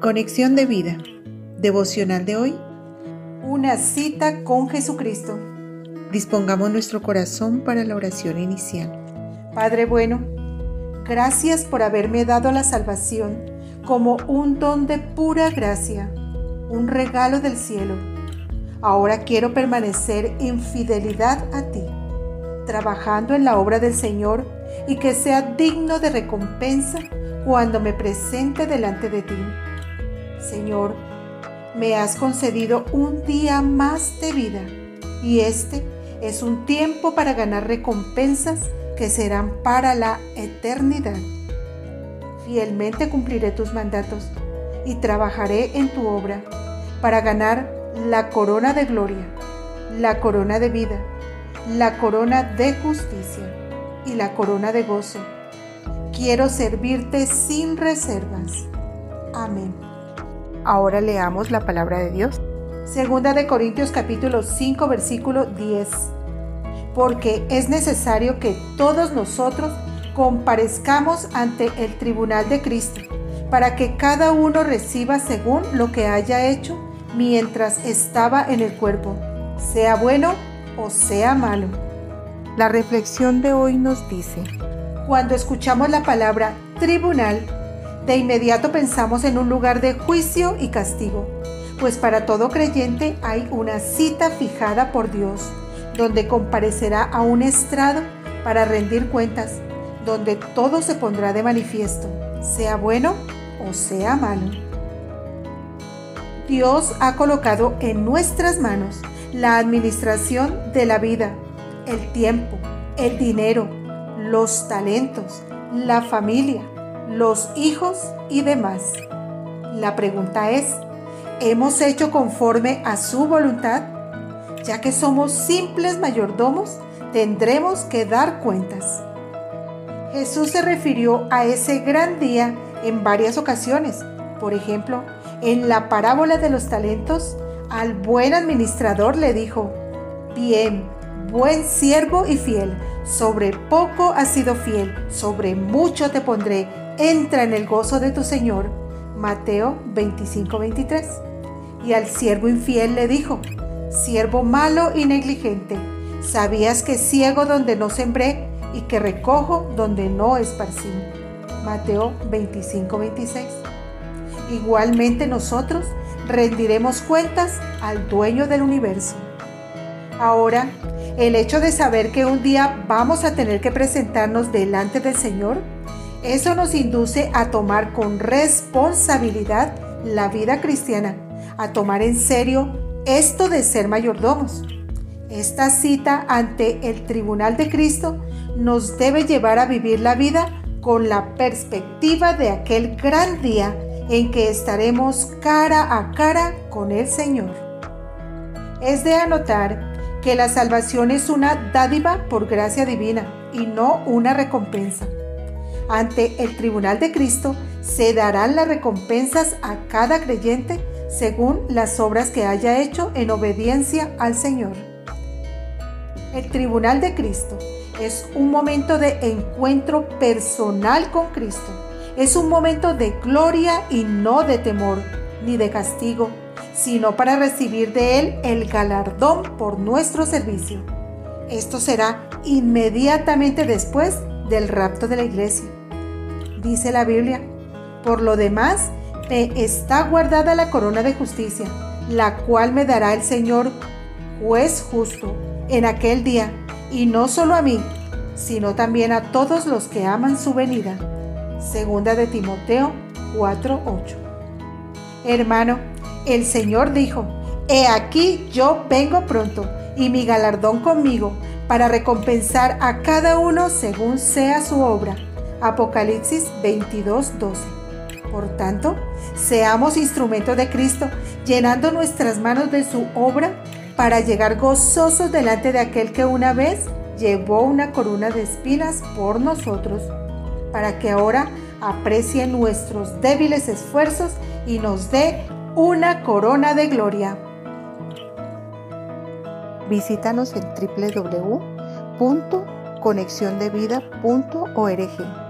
Conexión de vida. Devocional de hoy. Una cita con Jesucristo. Dispongamos nuestro corazón para la oración inicial. Padre bueno, gracias por haberme dado la salvación como un don de pura gracia, un regalo del cielo. Ahora quiero permanecer en fidelidad a ti, trabajando en la obra del Señor y que sea digno de recompensa cuando me presente delante de ti. Señor, me has concedido un día más de vida y este es un tiempo para ganar recompensas que serán para la eternidad. Fielmente cumpliré tus mandatos y trabajaré en tu obra para ganar la corona de gloria, la corona de vida, la corona de justicia y la corona de gozo. Quiero servirte sin reservas. Amén. Ahora leamos la palabra de Dios. Segunda de Corintios capítulo 5 versículo 10. Porque es necesario que todos nosotros comparezcamos ante el tribunal de Cristo, para que cada uno reciba según lo que haya hecho mientras estaba en el cuerpo, sea bueno o sea malo. La reflexión de hoy nos dice, cuando escuchamos la palabra tribunal, de inmediato pensamos en un lugar de juicio y castigo, pues para todo creyente hay una cita fijada por Dios, donde comparecerá a un estrado para rendir cuentas, donde todo se pondrá de manifiesto, sea bueno o sea malo. Dios ha colocado en nuestras manos la administración de la vida, el tiempo, el dinero, los talentos, la familia, los hijos y demás. La pregunta es, ¿hemos hecho conforme a su voluntad? Ya que somos simples mayordomos, tendremos que dar cuentas. Jesús se refirió a ese gran día en varias ocasiones. Por ejemplo, en la parábola de los talentos, al buen administrador le dijo, bien, buen siervo y fiel, sobre poco has sido fiel, sobre mucho te pondré, entra en el gozo de tu Señor. Mateo 25:23. Y al siervo infiel le dijo, siervo malo y negligente, ¿sabías que ciego donde no sembré y que recojo donde no esparcí? Mateo 25:26. Igualmente nosotros rendiremos cuentas al dueño del universo. Ahora, el hecho de saber que un día vamos a tener que presentarnos delante del Señor, eso nos induce a tomar con responsabilidad la vida cristiana, a tomar en serio esto de ser mayordomos. Esta cita ante el tribunal de Cristo nos debe llevar a vivir la vida con la perspectiva de aquel gran día en que estaremos cara a cara con el Señor. Es de anotar que la salvación es una dádiva por gracia divina y no una recompensa. Ante el tribunal de Cristo se darán las recompensas a cada creyente según las obras que haya hecho en obediencia al Señor. El tribunal de Cristo es un momento de encuentro personal con Cristo. Es un momento de gloria y no de temor ni de castigo, sino para recibir de Él el galardón por nuestro servicio. Esto será inmediatamente después del rapto de la iglesia. Dice la Biblia, por lo demás, me está guardada la corona de justicia, la cual me dará el Señor, juez justo, en aquel día, y no solo a mí, sino también a todos los que aman su venida. Segunda de Timoteo 4:8. Hermano, el Señor dijo, He aquí yo vengo pronto, y mi galardón conmigo, para recompensar a cada uno según sea su obra. Apocalipsis 22:12. Por tanto, seamos instrumentos de Cristo, llenando nuestras manos de su obra para llegar gozosos delante de aquel que una vez llevó una corona de espinas por nosotros, para que ahora aprecie nuestros débiles esfuerzos y nos dé una corona de gloria. Visítanos en www.conexiondevida.org.